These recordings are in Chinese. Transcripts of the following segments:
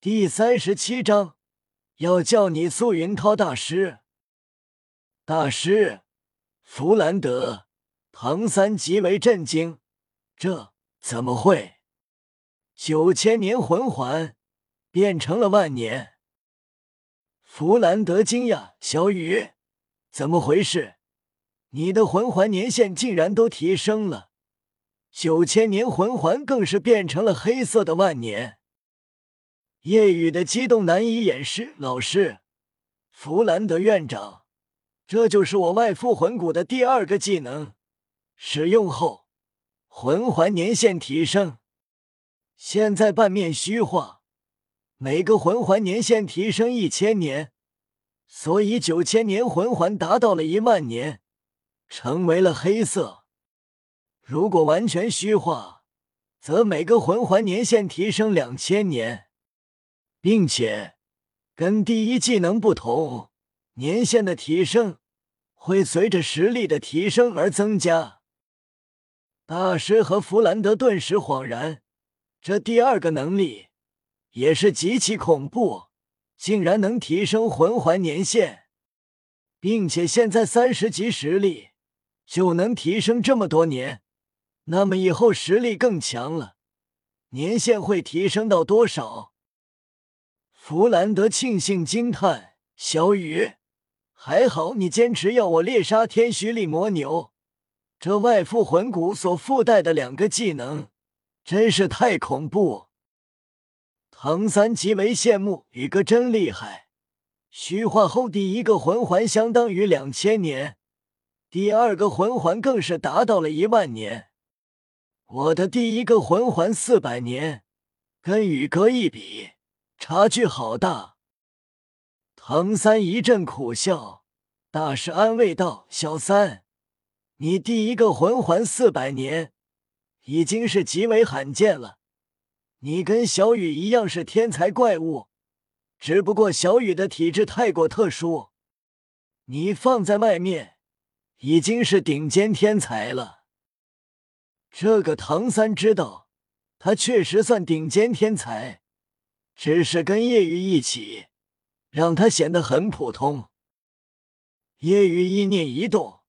第三十七章，要叫你苏云涛大师。大师，弗兰德、唐三极为震惊，这怎么会？九千年魂环变成了万年。弗兰德惊讶：“小雨，怎么回事？你的魂环年限竟然都提升了，九千年魂环更是变成了黑色的万年。”夜雨的激动难以掩饰。老师，弗兰德院长，这就是我外附魂骨的第二个技能，使用后魂环年限提升。现在半面虚化，每个魂环年限提升一千年，所以九千年魂环达到了一万年，成为了黑色。如果完全虚化，则每个魂环年限提升两千年，并且跟第一技能不同，年限的提升会随着实力的提升而增加。大师和弗兰德顿时恍然。这第二个能力也是极其恐怖，竟然能提升魂环年限，并且现在三十级实力就能提升这么多年，那么以后实力更强了，年限会提升到多少？弗兰德庆幸惊叹：“小雨，还好你坚持要我猎杀天虚力魔牛，这外附魂骨所附带的两个技能。”真是太恐怖！唐三极为羡慕，宇哥真厉害。虚化后第一个魂环相当于两千年，第二个魂环更是达到了一万年。我的第一个魂环四百年，跟宇哥一比，差距好大。唐三一阵苦笑，大师安慰道：“小三，你第一个魂环四百年。”已经是极为罕见了。你跟小雨一样是天才怪物，只不过小雨的体质太过特殊，你放在外面已经是顶尖天才了。这个唐三知道，他确实算顶尖天才，只是跟叶雨一起，让他显得很普通。叶雨意念一动，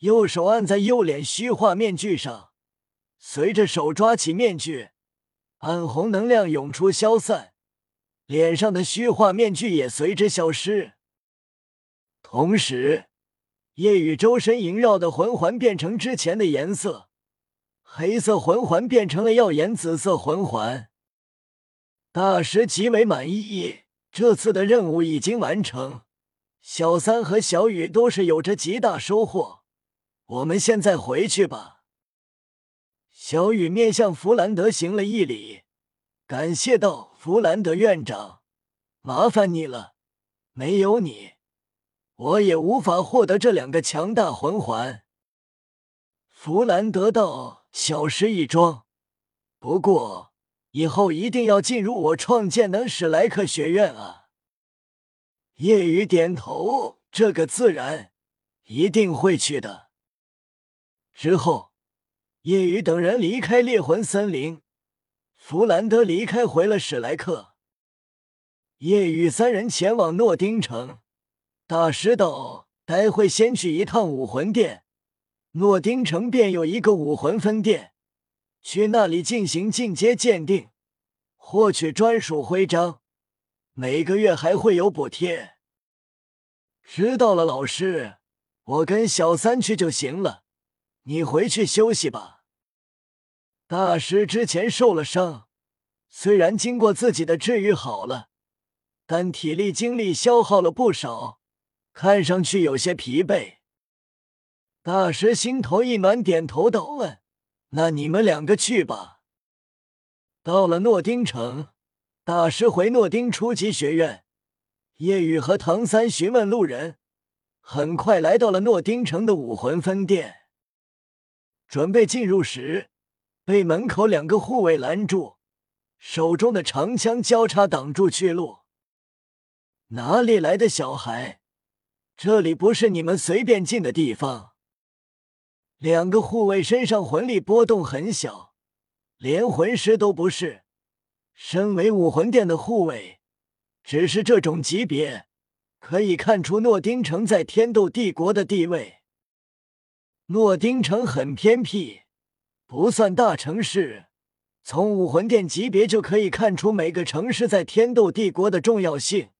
右手按在右脸虚化面具上。随着手抓起面具，暗红能量涌出消散，脸上的虚化面具也随之消失。同时，夜雨周身萦绕的魂环变成之前的颜色，黑色魂环变成了耀眼紫色魂环。大师极为满意，这次的任务已经完成，小三和小雨都是有着极大收获。我们现在回去吧。小雨面向弗兰德行了一礼，感谢道：“弗兰德院长，麻烦你了。没有你，我也无法获得这两个强大魂环。”弗兰德道：“小事一桩，不过以后一定要进入我创建的史莱克学院啊。”夜雨点头：“这个自然，一定会去的。”之后。叶雨等人离开猎魂森林，弗兰德离开回了史莱克。叶雨三人前往诺丁城。大师道：“待会先去一趟武魂殿，诺丁城便有一个武魂分店，去那里进行进阶鉴定，获取专属徽章，每个月还会有补贴。”知道了，老师，我跟小三去就行了。你回去休息吧。大师之前受了伤，虽然经过自己的治愈好了，但体力精力消耗了不少，看上去有些疲惫。大师心头一暖，点头道：“问，那你们两个去吧。”到了诺丁城，大师回诺丁初级学院，叶雨和唐三询问路人，很快来到了诺丁城的武魂分店。准备进入时，被门口两个护卫拦住，手中的长枪交叉挡住去路。哪里来的小孩？这里不是你们随便进的地方。两个护卫身上魂力波动很小，连魂师都不是，身为武魂殿的护卫，只是这种级别，可以看出诺丁城在天斗帝国的地位。诺丁城很偏僻，不算大城市。从武魂殿级别就可以看出每个城市在天斗帝国的重要性。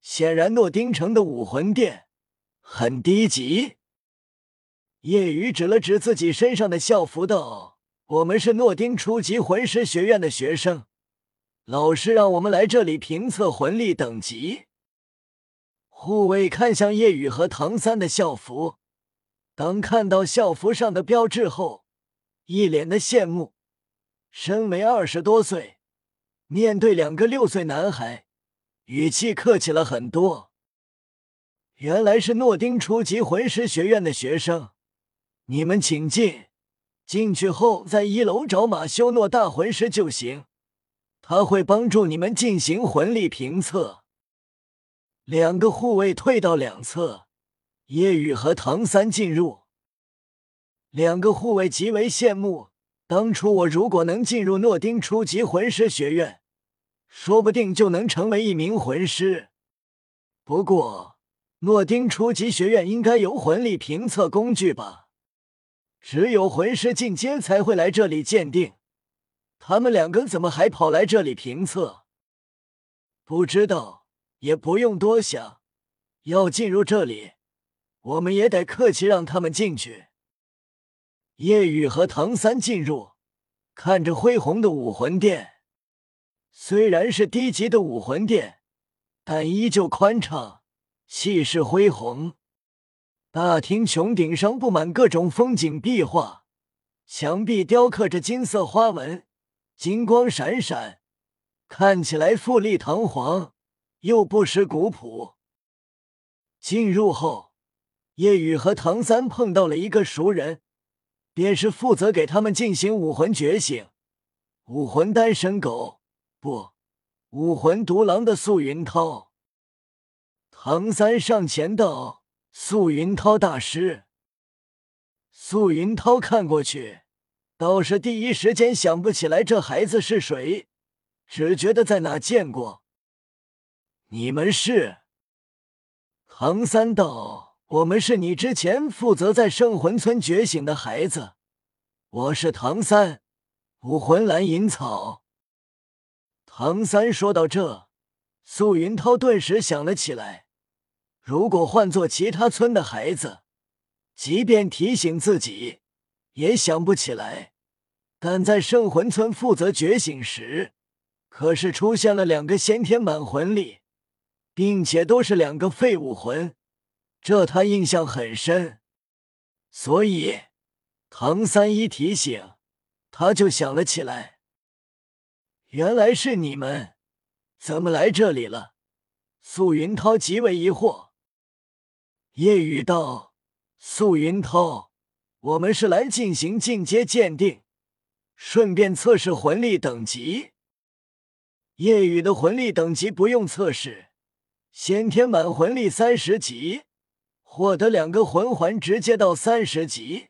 显然，诺丁城的武魂殿很低级。叶雨指了指自己身上的校服，道：“我们是诺丁初级魂师学院的学生，老师让我们来这里评测魂力等级。”护卫看向叶雨和唐三的校服，当看到校服上的标志后，一脸的羡慕。身为二十多岁，面对两个六岁男孩，语气客气了很多。原来是诺丁初级魂师学院的学生，你们请进。进去后，在一楼找马修诺大魂师就行，他会帮助你们进行魂力评测。两个护卫退到两侧，叶雨和唐三进入。两个护卫极为羡慕。当初我如果能进入诺丁初级魂师学院，说不定就能成为一名魂师。不过，诺丁初级学院应该有魂力评测工具吧？只有魂师进阶才会来这里鉴定。他们两个怎么还跑来这里评测？不知道，也不用多想。要进入这里，我们也得客气让他们进去。叶雨和唐三进入，看着恢宏的武魂殿。虽然是低级的武魂殿，但依旧宽敞，气势恢宏。大厅穹顶上布满各种风景壁画，墙壁雕刻着金色花纹，金光闪闪，看起来富丽堂皇，又不失古朴。进入后，叶雨和唐三碰到了一个熟人。便是负责给他们进行武魂觉醒、武魂单身狗不，武魂独狼的素云涛。唐三上前道：“素云涛大师。”素云涛看过去，倒是第一时间想不起来这孩子是谁，只觉得在哪见过。你们是？唐三道。我们是你之前负责在圣魂村觉醒的孩子，我是唐三，武魂蓝银草。唐三说到这，素云涛顿时想了起来，如果换做其他村的孩子，即便提醒自己，也想不起来。但在圣魂村负责觉醒时，可是出现了两个先天满魂力，并且都是两个废武魂。这他印象很深，所以唐三一提醒，他就想了起来。原来是你们，怎么来这里了？素云涛极为疑惑。叶雨道：“素云涛，我们是来进行进阶鉴定，顺便测试魂力等级。叶雨的魂力等级不用测试，先天满魂力三十级。”获得两个魂环，直接到三十级，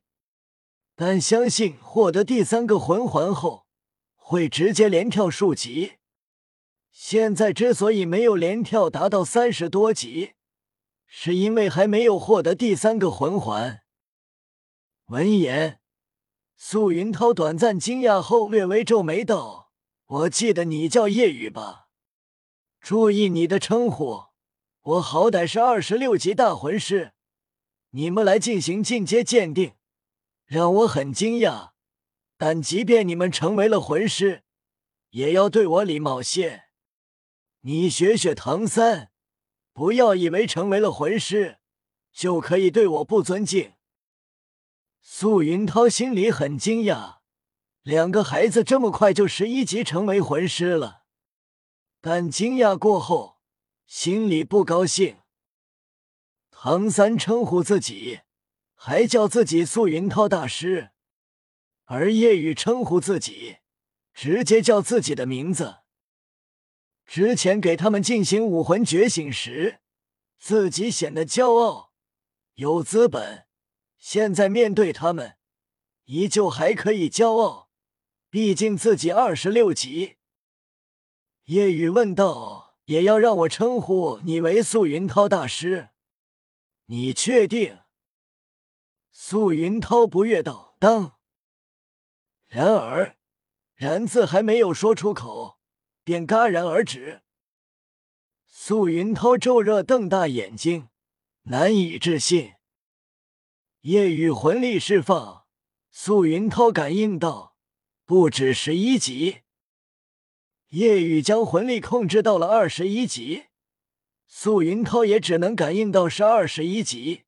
但相信获得第三个魂环后，会直接连跳数级。现在之所以没有连跳达到三十多级，是因为还没有获得第三个魂环。闻言，素云涛短暂惊讶后，略微皱眉道：“我记得你叫叶雨吧？注意你的称呼。”我好歹是二十六级大魂师，你们来进行进阶鉴定，让我很惊讶。但即便你们成为了魂师，也要对我礼貌些。你学学唐三，不要以为成为了魂师就可以对我不尊敬。素云涛心里很惊讶，两个孩子这么快就十一级成为魂师了，但惊讶过后。心里不高兴。唐三称呼自己，还叫自己素云涛大师，而叶雨称呼自己，直接叫自己的名字。之前给他们进行武魂觉醒时，自己显得骄傲有资本，现在面对他们，依旧还可以骄傲，毕竟自己二十六级。夜雨问道：“也要让我称呼你为素云涛大师？你确定？”素云涛不悦道：“当。”然而，“然”字还没有说出口，便戛然而止。素云涛骤热瞪大眼睛，难以置信。夜雨魂力释放，素云涛感应到，不止十一级。夜雨将魂力控制到了二十一级，素云涛也只能感应到是二十一级。